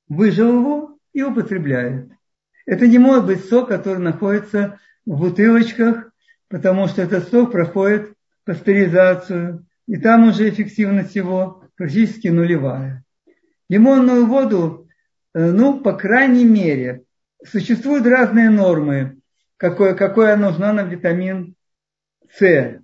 выжил его и употребляет. Это не может быть сок, который находится в бутылочках, потому что этот сок проходит пастеризацию, и там уже эффективность его практически нулевая. Лимонную воду, э, ну, по крайней мере, существуют разные нормы, какой, какой нужна нам витамин С.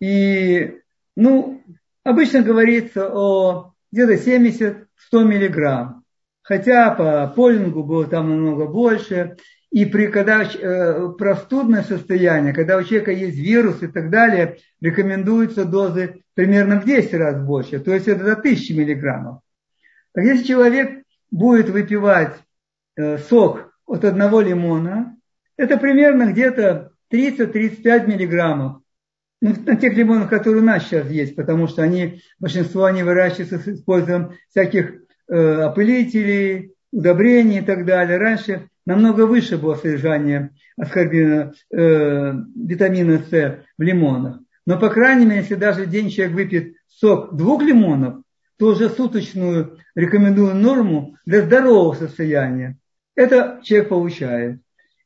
И, ну, обычно говорится о где-то 70-100 миллиграмм. Хотя по полингу было там намного больше. И при, когда э, простудное состояние, когда у человека есть вирус и так далее, рекомендуются дозы примерно в 10 раз больше. То есть это до 1000 миллиграммов. Так если человек будет выпивать э, сок от одного лимона, это примерно где-то 30-35 миллиграммов. Ну, на тех лимонах, которые у нас сейчас есть, потому что они, большинство они выращиваются с использованием всяких э, опылителей, удобрений и так далее. Раньше намного выше было содержание аскорбина, э, витамина С в лимонах. Но, по крайней мере, если даже день человек выпьет сок двух лимонов, то уже суточную рекомендую норму для здорового состояния. Это человек получает.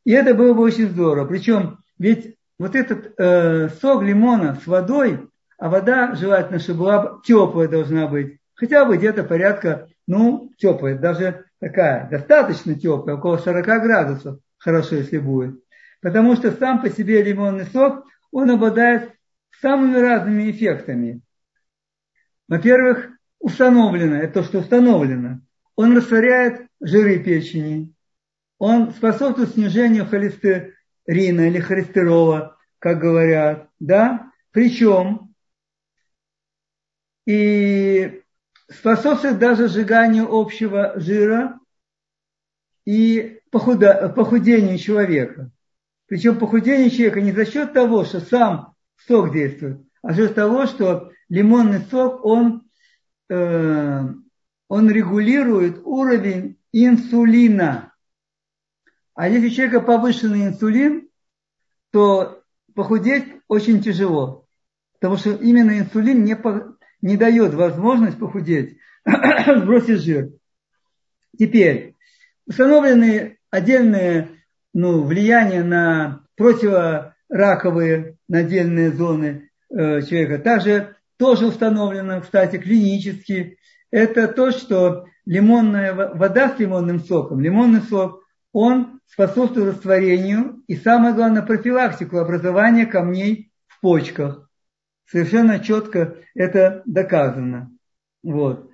И это было бы очень здорово. Причем ведь вот этот э, сок лимона с водой, а вода желательно, чтобы была теплая должна быть, хотя бы где-то порядка, ну, теплая, даже такая, достаточно теплая, около 40 градусов, хорошо, если будет. Потому что сам по себе лимонный сок, он обладает самыми разными эффектами. Во-первых, установлено, это то, что установлено, он растворяет жиры печени, он способствует снижению холестерина или холестерола, как говорят, да, причем и способствует даже сжиганию общего жира и похуда, похудению человека. Причем похудение человека не за счет того, что сам сок действует, а за счет того, что лимонный сок, он, э, он регулирует уровень инсулина. А если у человека повышенный инсулин, то похудеть очень тяжело. Потому что именно инсулин не, по, не дает возможность похудеть, сбросить жир. Теперь, установлены отдельные ну, влияния на противораковые, на отдельные зоны э, человека. Также тоже установлено, кстати, клинически. Это то, что лимонная вода с лимонным соком, лимонный сок, он способствует растворению и, самое главное, профилактику образования камней в почках. Совершенно четко это доказано. Вот.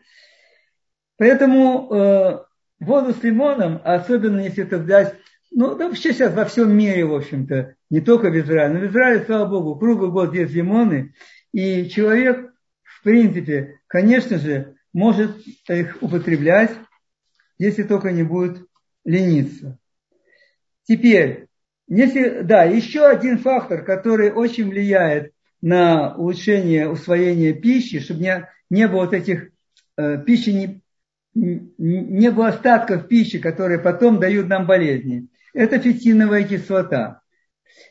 Поэтому э, воду с лимоном, особенно если это взять, ну, да вообще сейчас во всем мире, в общем-то, не только в Израиле, но в Израиле, слава Богу, круглый год есть лимоны, и человек, в принципе, конечно же, может их употреблять, если только не будет лениться. Теперь, если, да, еще один фактор, который очень влияет на улучшение усвоения пищи, чтобы не, не было вот этих э, пищи, не, не было остатков пищи, которые потом дают нам болезни. Это фитиновая кислота.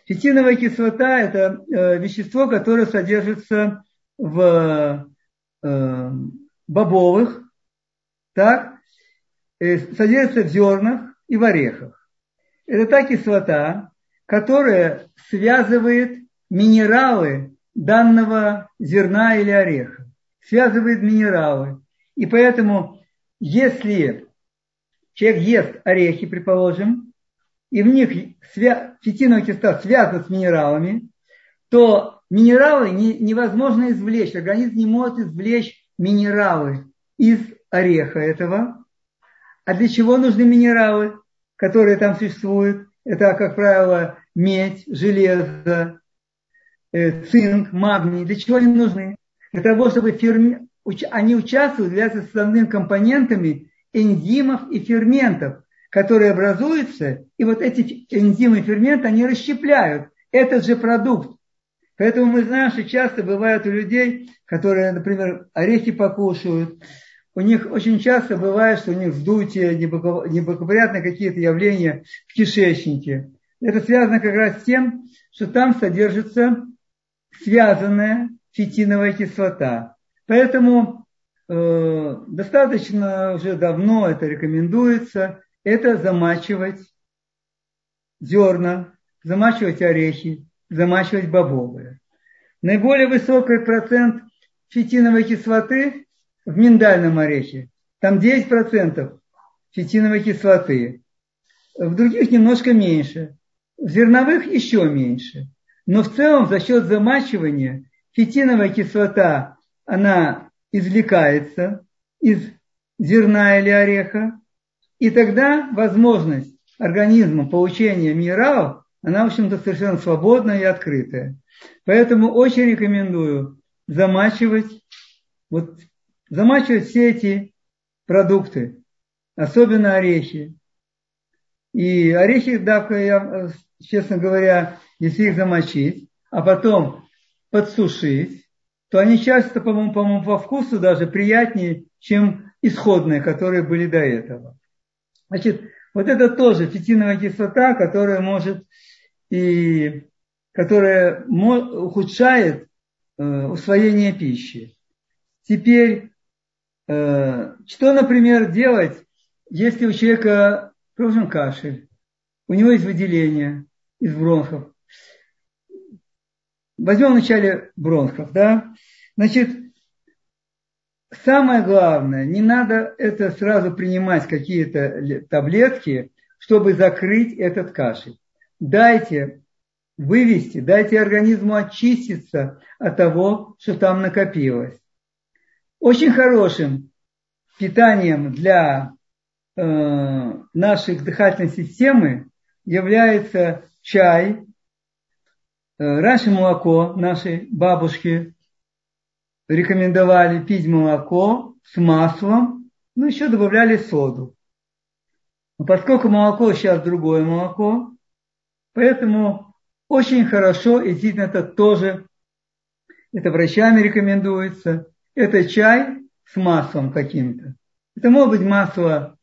Фитиновая кислота – это э, вещество, которое содержится в э, бобовых, так, содержится в зернах и в орехах. Это та кислота, которая связывает минералы данного зерна или ореха. Связывает минералы. И поэтому, если человек ест орехи, предположим, и в них свя... фитиновая кислота связана с минералами, то минералы не, невозможно извлечь. Организм не может извлечь минералы из ореха этого. А для чего нужны минералы, которые там существуют? Это, как правило, медь, железо, э, цинк, магний. Для чего они нужны? Для того, чтобы ферми... они участвуют, являются составными компонентами энзимов и ферментов, которые образуются, и вот эти энзимы и ферменты, они расщепляют этот же продукт. Поэтому мы знаем, что часто бывает у людей, которые, например, орехи покушают, у них очень часто бывает, что у них вздутие, неблагоприятные какие-то явления в кишечнике. Это связано как раз с тем, что там содержится связанная фитиновая кислота. Поэтому э, достаточно уже давно это рекомендуется, это замачивать зерна, замачивать орехи, замачивать бобовые. Наиболее высокий процент фитиновой кислоты в миндальном орехе. Там 9% фитиновой кислоты. В других немножко меньше. В зерновых еще меньше. Но в целом за счет замачивания фитиновая кислота, она извлекается из зерна или ореха. И тогда возможность организма получения минералов, она, в общем-то, совершенно свободная и открытая. Поэтому очень рекомендую замачивать, вот, замачивать все эти продукты, особенно орехи. И орехи, да, я, честно говоря, если их замочить, а потом подсушить, то они часто, по-моему, по-моему, по вкусу даже приятнее, чем исходные, которые были до этого. Значит, вот это тоже фитиновая кислота, которая может и которая ухудшает э, усвоение пищи. Теперь, э, что, например, делать, если у человека, скажем, кашель, у него есть выделение из бронхов. Возьмем вначале бронхов, да? Значит, самое главное, не надо это сразу принимать какие-то таблетки, чтобы закрыть этот кашель. Дайте вывести, дайте организму очиститься от того, что там накопилось. Очень хорошим питанием для э, нашей дыхательной системы является чай, э, раньше молоко нашей бабушки рекомендовали пить молоко с маслом, ну еще добавляли соду. Но поскольку молоко сейчас другое молоко, поэтому очень хорошо, и действительно это тоже, это врачами рекомендуется, это чай с маслом каким-то. Это может быть масло,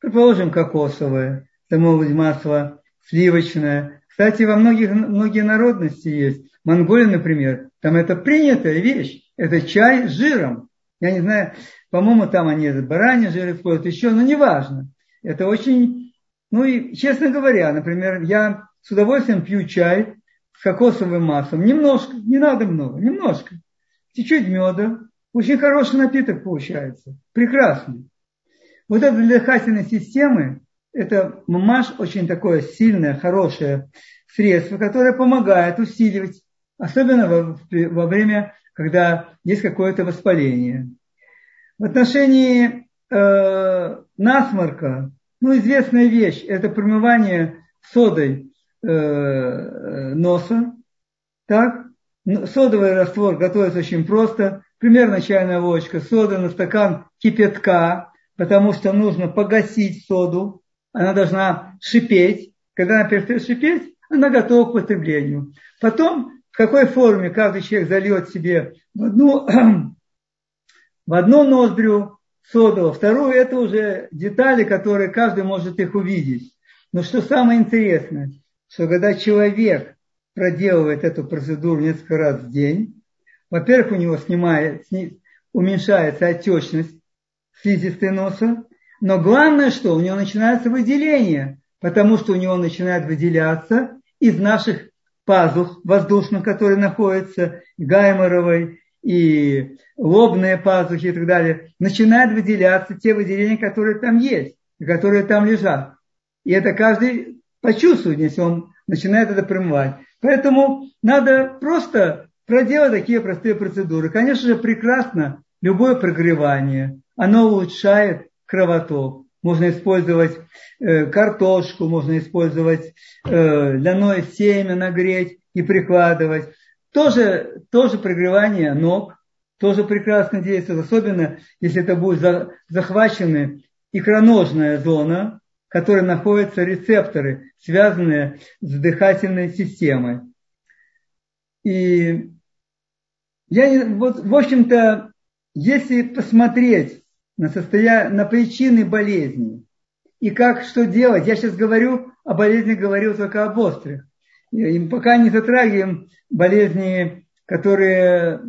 предположим, кокосовое, это может быть масло сливочное. Кстати, во многих, многие народности есть. Монголия, например, там это принятая вещь. Это чай с жиром. Я не знаю, по-моему, там они это бараньи жир используют еще, но неважно. Это очень, ну и, честно говоря, например, я с удовольствием пью чай с кокосовым маслом. Немножко, не надо много, немножко. Чуть-чуть меда. Очень хороший напиток получается. Прекрасный. Вот это для дыхательной системы, это мамаш очень такое сильное, хорошее средство, которое помогает усиливать, особенно во, во время когда есть какое-то воспаление. В отношении э, насморка, ну, известная вещь, это промывание содой э, носа. Так? Содовый раствор готовится очень просто. Примерно чайная ложка соды на стакан кипятка, потому что нужно погасить соду. Она должна шипеть. Когда она перестает шипеть, она готова к потреблению. Потом какой форме каждый человек зальет себе в одну, в одну ноздрю соду, во вторую это уже детали, которые каждый может их увидеть. Но что самое интересное, что когда человек проделывает эту процедуру несколько раз в день, Во-первых, у него снимает, уменьшается отечность слизистой носа, но главное, что у него начинается выделение, потому что у него начинает выделяться из наших пазух воздушных, которые находятся, гайморовой и лобные пазухи и так далее, начинают выделяться те выделения, которые там есть, которые там лежат. И это каждый почувствует, если он начинает это промывать. Поэтому надо просто проделать такие простые процедуры. Конечно же, прекрасно любое прогревание. Оно улучшает кровоток. Можно использовать э, картошку, можно использовать э, ляное семя нагреть и прикладывать. Тоже, тоже прогревание ног, тоже прекрасно действует, особенно если это будет за, захвачена икроножная зона, которой находятся рецепторы, связанные с дыхательной системой. И я, вот, в общем-то, если посмотреть на, состоя... на причины болезни и как, что делать, я сейчас говорю о болезни, говорю только об острых. И пока не затрагиваем болезни, которые,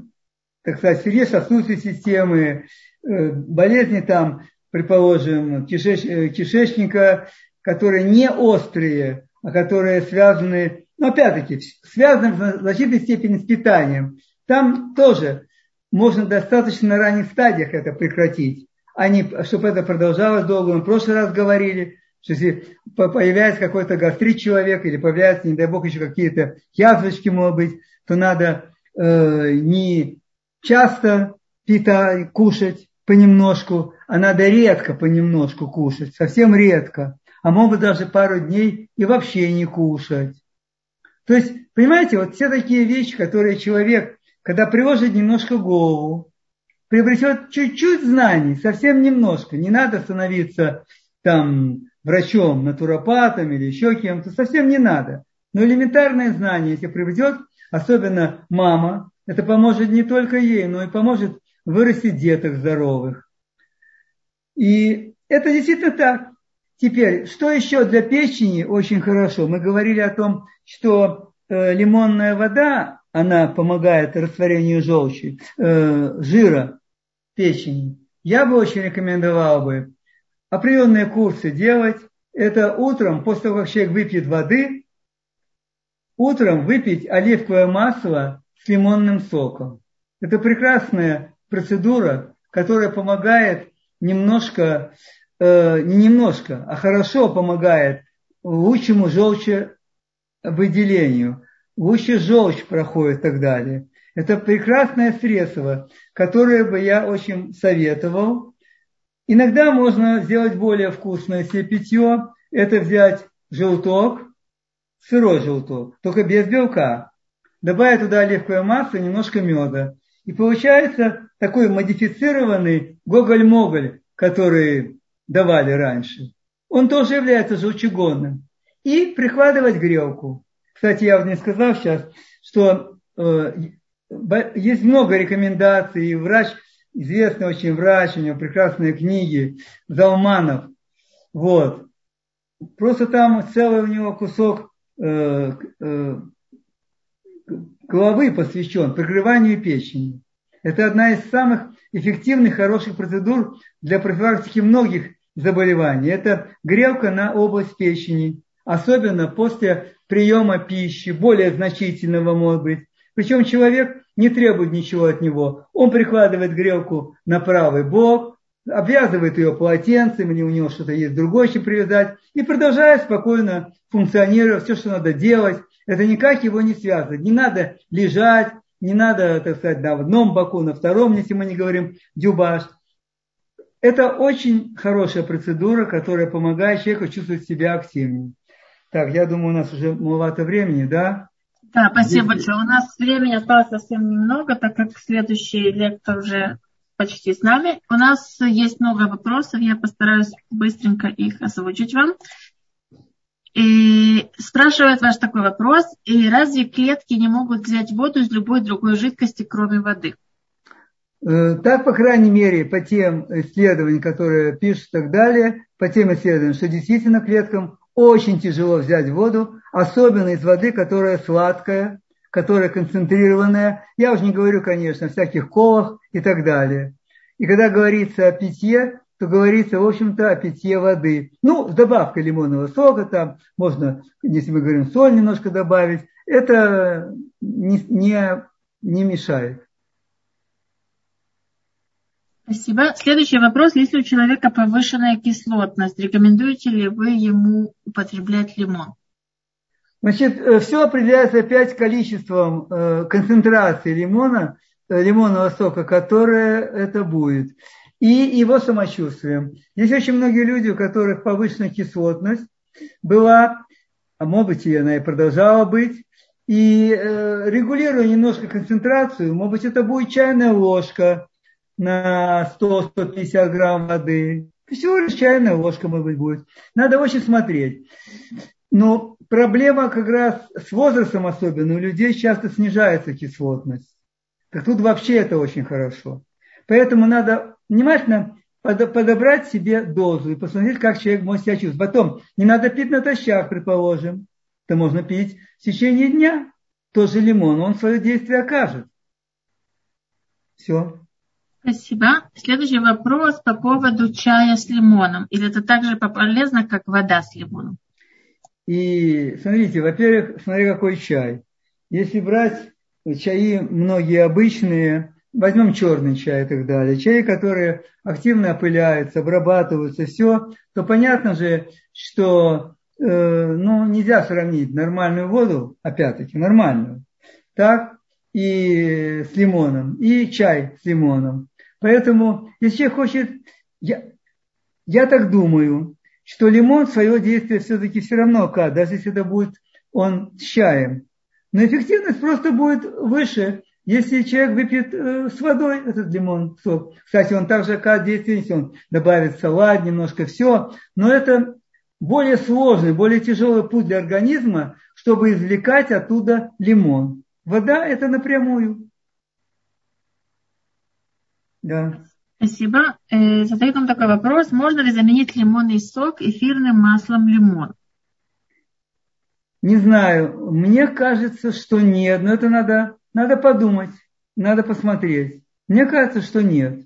так сказать, сердечно-сосудистой системы, э, болезни там, предположим. Э, кишечника, которые не острые, а которые связаны, ну, опять-таки, связаны в значительной степени с питанием. Там тоже можно достаточно на ранних стадиях это прекратить, а не чтобы это продолжалось долго. Мы в прошлый раз говорили, что если появляется какой-то гастрит человека или появляются, не дай бог, еще какие-то язвочки, может быть, то надо э, не часто пита, кушать понемножку, надо редко понемножку кушать, совсем редко. А могут даже пару дней и вообще не кушать. То есть, понимаете, вот все такие вещи, которые человек когда приложит немножко голову, приобретет чуть-чуть знаний, совсем немножко, не надо становиться там врачом, натуропатом или еще кем-то, совсем не надо. Но элементарное знание, если приведет, особенно мама, это поможет не только ей, но и поможет вырастить деток здоровых. И это действительно так. Теперь, что еще для печени очень хорошо? Мы говорили о том, что э, лимонная вода, она помогает растворению желчи, э, жира печени, я бы очень рекомендовал бы определенные курсы делать. Это утром, после того, как человек выпьет воды, утром выпить оливковое масло с лимонным соком. Это прекрасная процедура, которая помогает немножко, э, не немножко, а хорошо помогает лучшему желчевыделению лучше желчь проходит и так далее. Это прекрасное средство, которое бы я очень советовал. Иногда можно сделать более вкусное себе питье. Это взять желток, сырой желток, только без белка. Добавить туда оливковое масло и немножко меда. И получается такой модифицированный гоголь-моголь, который давали раньше. Он тоже является желчегонным. И прикладывать грелку. Кстати, я не сказал сейчас, что э, есть много рекомендаций, и врач, известный очень врач, у него прекрасные книги, Залманов. Вот. Просто там целый у него кусок э, э, головы посвящен прогреванию печени. Это одна из самых эффективных, хороших процедур для профилактики многих заболеваний. Это грелка на область печени, особенно после приема пищи, более значительного может быть. Причем человек не требует ничего от него. Он прикладывает грелку на правый бок, обвязывает ее полотенцем, или у него что-то есть другое, чем привязать, и продолжает спокойно функционировать, все, что надо делать. Это никак его не связывает. Не надо лежать, не надо, так сказать, на одном боку, на втором, если мы не говорим дюбаш. Это очень хорошая процедура, которая помогает человеку чувствовать себя активнее. Так, я думаю, у нас уже маловато времени, да? Да, спасибо Здесь... большое. У нас времени осталось совсем немного, так как следующий лектор уже почти с нами. У нас есть много вопросов, я постараюсь быстренько их озвучить вам. И спрашивает ваш такой вопрос, и разве клетки не могут взять воду из любой другой жидкости, кроме воды? Э, так, по крайней мере, по тем исследованиям, которые пишут и так далее, по тем исследованиям, что действительно клеткам очень тяжело взять воду, особенно из воды, которая сладкая, которая концентрированная. Я уже не говорю, конечно, о всяких колах и так далее. И когда говорится о питье, то говорится, в общем-то, о питье воды. Ну, с добавкой лимонного сока, там можно, если мы говорим, соль немножко добавить. Это не, не, не мешает. Спасибо. Следующий вопрос. Если у человека повышенная кислотность, рекомендуете ли вы ему употреблять лимон? Значит, э, все определяется опять количеством э, концентрации лимона, э, лимонного сока, которое это будет, и его самочувствием. Есть очень многие люди, у которых повышенная кислотность была, а может быть и она и продолжала быть, и регулируя немножко концентрацию, может быть это будет чайная ложка, на 100-150 грамм воды. Всего лишь чайная ложка, может быть, будет. Надо очень смотреть. Но проблема как раз с возрастом особенно, у людей часто снижается кислотность. Так тут вообще это очень хорошо. Поэтому надо внимательно подобрать себе дозу и посмотреть, как человек может себя чувствовать. Потом, не надо пить натощак, предположим. Это можно пить в течение дня. Тоже лимон, он свое действие окажет. Все. Спасибо. Следующий вопрос по поводу чая с лимоном. Или это так же полезно, как вода с лимоном? И смотрите, во-первых, смотри, какой чай. Если брать чаи многие обычные, возьмем черный чай и так далее, чаи, которые активно опыляются, обрабатываются, все, то понятно же, что э, ну, нельзя сравнить нормальную воду, опять-таки, нормальную, так, и с лимоном, и чай с лимоном. Поэтому, если человек хочет, я, я так думаю, что лимон свое действие все-таки все равно оказывает, даже если это будет он с чаем. Но эффективность просто будет выше, если человек выпьет э, с водой этот лимон сок. Кстати, он также оказывает действие, он добавит салат, немножко все. Но это более сложный, более тяжелый путь для организма, чтобы извлекать оттуда лимон. Вода – это напрямую. Да. Спасибо. Э, задает нам такой вопрос. Можно ли заменить лимонный сок эфирным маслом лимон? Не знаю. Мне кажется, что нет. Но это надо, надо подумать. Надо посмотреть. Мне кажется, что нет.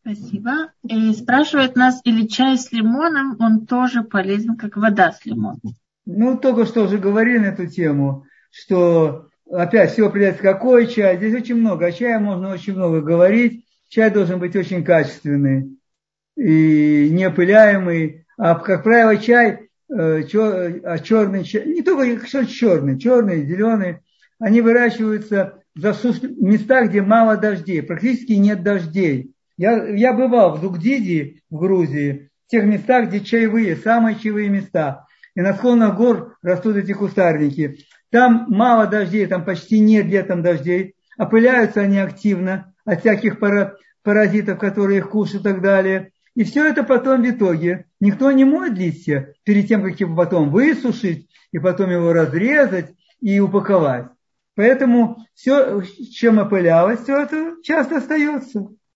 Спасибо. И спрашивает нас, или чай с лимоном, он тоже полезен, как вода с лимоном? Ну, только что уже говорили на эту тему, что опять все определяется, какой чай. Здесь очень много. О чае можно очень много говорить. Чай должен быть очень качественный и неопыляемый. А, как правило, чай, чер, а черный не только что черный, черный, зеленый, они выращиваются в засушных местах, где мало дождей, практически нет дождей. Я, я бывал в Дугдиди, в Грузии, в тех местах, где чаевые, самые чаевые места. И на склонах гор растут эти кустарники. Там мало дождей, там почти нет летом дождей. Опыляются они активно от всяких паразитов, которые их кушают и так далее. И все это потом в итоге. Никто не моет листья перед тем, как его потом высушить, и потом его разрезать и упаковать. Поэтому все, чем опылялось, все это часто остается.